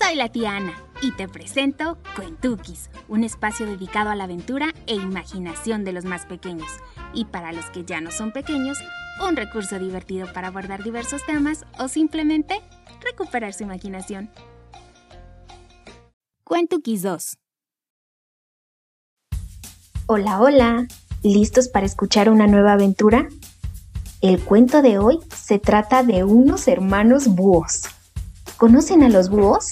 Soy la tía Ana y te presento Cuentukis, un espacio dedicado a la aventura e imaginación de los más pequeños. Y para los que ya no son pequeños, un recurso divertido para abordar diversos temas o simplemente recuperar su imaginación. Cuentukis 2 Hola, hola. ¿Listos para escuchar una nueva aventura? El cuento de hoy se trata de unos hermanos búhos. ¿Conocen a los búhos?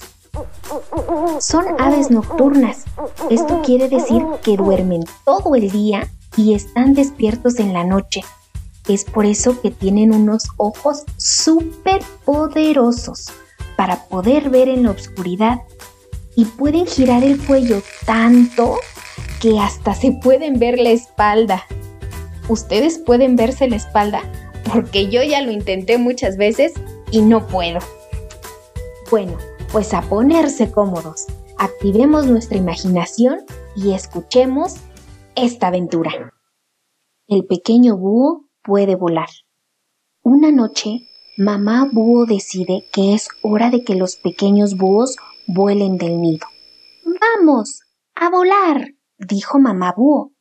Son aves nocturnas. Esto quiere decir que duermen todo el día y están despiertos en la noche. Es por eso que tienen unos ojos súper poderosos para poder ver en la oscuridad y pueden girar el cuello tanto que hasta se pueden ver la espalda. ¿Ustedes pueden verse la espalda? Porque yo ya lo intenté muchas veces y no puedo. Bueno, pues a ponerse cómodos. Activemos nuestra imaginación y escuchemos esta aventura. El pequeño búho puede volar. Una noche, mamá búho decide que es hora de que los pequeños búhos vuelen del nido. ¡Vamos! ¡A volar! dijo mamá búho.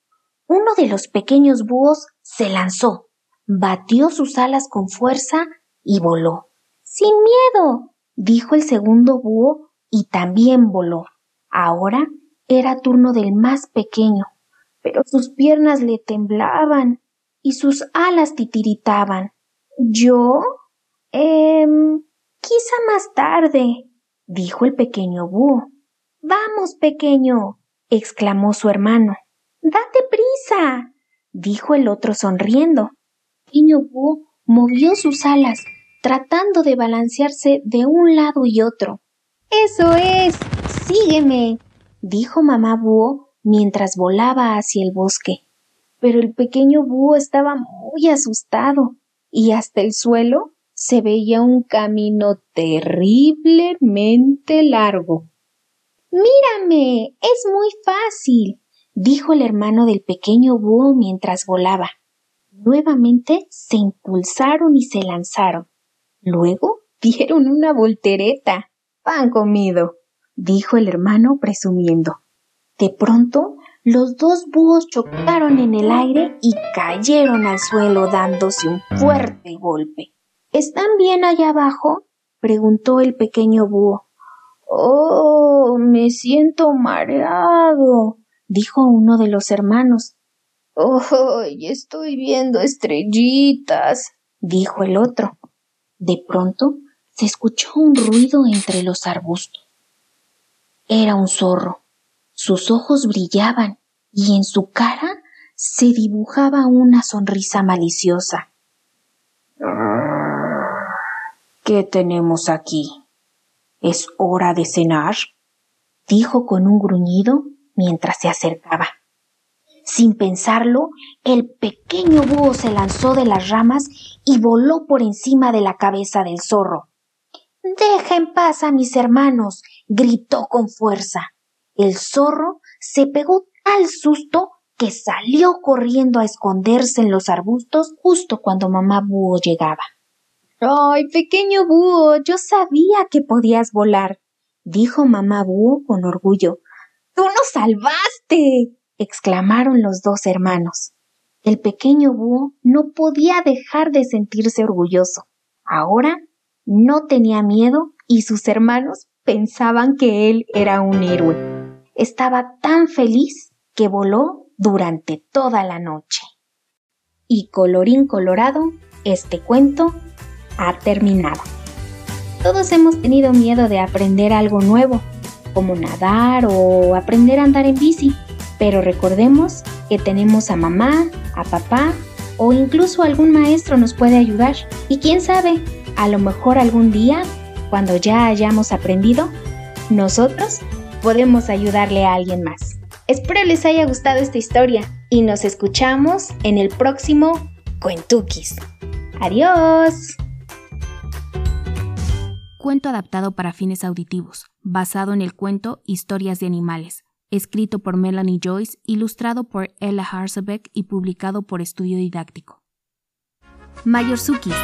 Uno de los pequeños búhos se lanzó, batió sus alas con fuerza y voló. ¡Sin miedo! Dijo el segundo búho y también voló. Ahora era turno del más pequeño, pero sus piernas le temblaban y sus alas titiritaban. ¿Yo? Eh, quizá más tarde, dijo el pequeño búho. Vamos, pequeño, exclamó su hermano. Date prisa, dijo el otro sonriendo. El pequeño búho movió sus alas tratando de balancearse de un lado y otro. Eso es. Sígueme. dijo mamá búho mientras volaba hacia el bosque. Pero el pequeño búho estaba muy asustado y hasta el suelo se veía un camino terriblemente largo. Mírame. es muy fácil, dijo el hermano del pequeño búho mientras volaba. Nuevamente se impulsaron y se lanzaron. Luego dieron una voltereta. Pan comido, dijo el hermano presumiendo. De pronto, los dos búhos chocaron en el aire y cayeron al suelo dándose un fuerte golpe. ¿Están bien allá abajo? preguntó el pequeño búho. Oh, me siento mareado, dijo uno de los hermanos. Oh, estoy viendo estrellitas, dijo el otro. De pronto se escuchó un ruido entre los arbustos. Era un zorro. Sus ojos brillaban y en su cara se dibujaba una sonrisa maliciosa. ¿Qué tenemos aquí? ¿Es hora de cenar? dijo con un gruñido mientras se acercaba. Sin pensarlo, el pequeño búho se lanzó de las ramas y voló por encima de la cabeza del zorro. Deja en paz a mis hermanos, gritó con fuerza. El zorro se pegó tal susto que salió corriendo a esconderse en los arbustos justo cuando mamá búho llegaba. Ay, pequeño búho, yo sabía que podías volar, dijo mamá búho con orgullo. Tú nos salvaste exclamaron los dos hermanos. El pequeño búho no podía dejar de sentirse orgulloso. Ahora no tenía miedo y sus hermanos pensaban que él era un héroe. Estaba tan feliz que voló durante toda la noche. Y colorín colorado, este cuento ha terminado. Todos hemos tenido miedo de aprender algo nuevo, como nadar o aprender a andar en bici. Pero recordemos que tenemos a mamá, a papá o incluso algún maestro nos puede ayudar. Y quién sabe, a lo mejor algún día, cuando ya hayamos aprendido, nosotros podemos ayudarle a alguien más. Espero les haya gustado esta historia y nos escuchamos en el próximo Cuentukis. Adiós. Cuento adaptado para fines auditivos, basado en el cuento Historias de Animales, escrito por Melanie Joyce, ilustrado por Ella Harzebeck y publicado por Estudio Didáctico. Mayorsukis,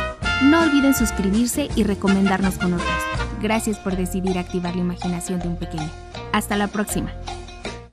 no olviden suscribirse y recomendarnos con otros. Gracias por decidir activar la imaginación de un pequeño. Hasta la próxima.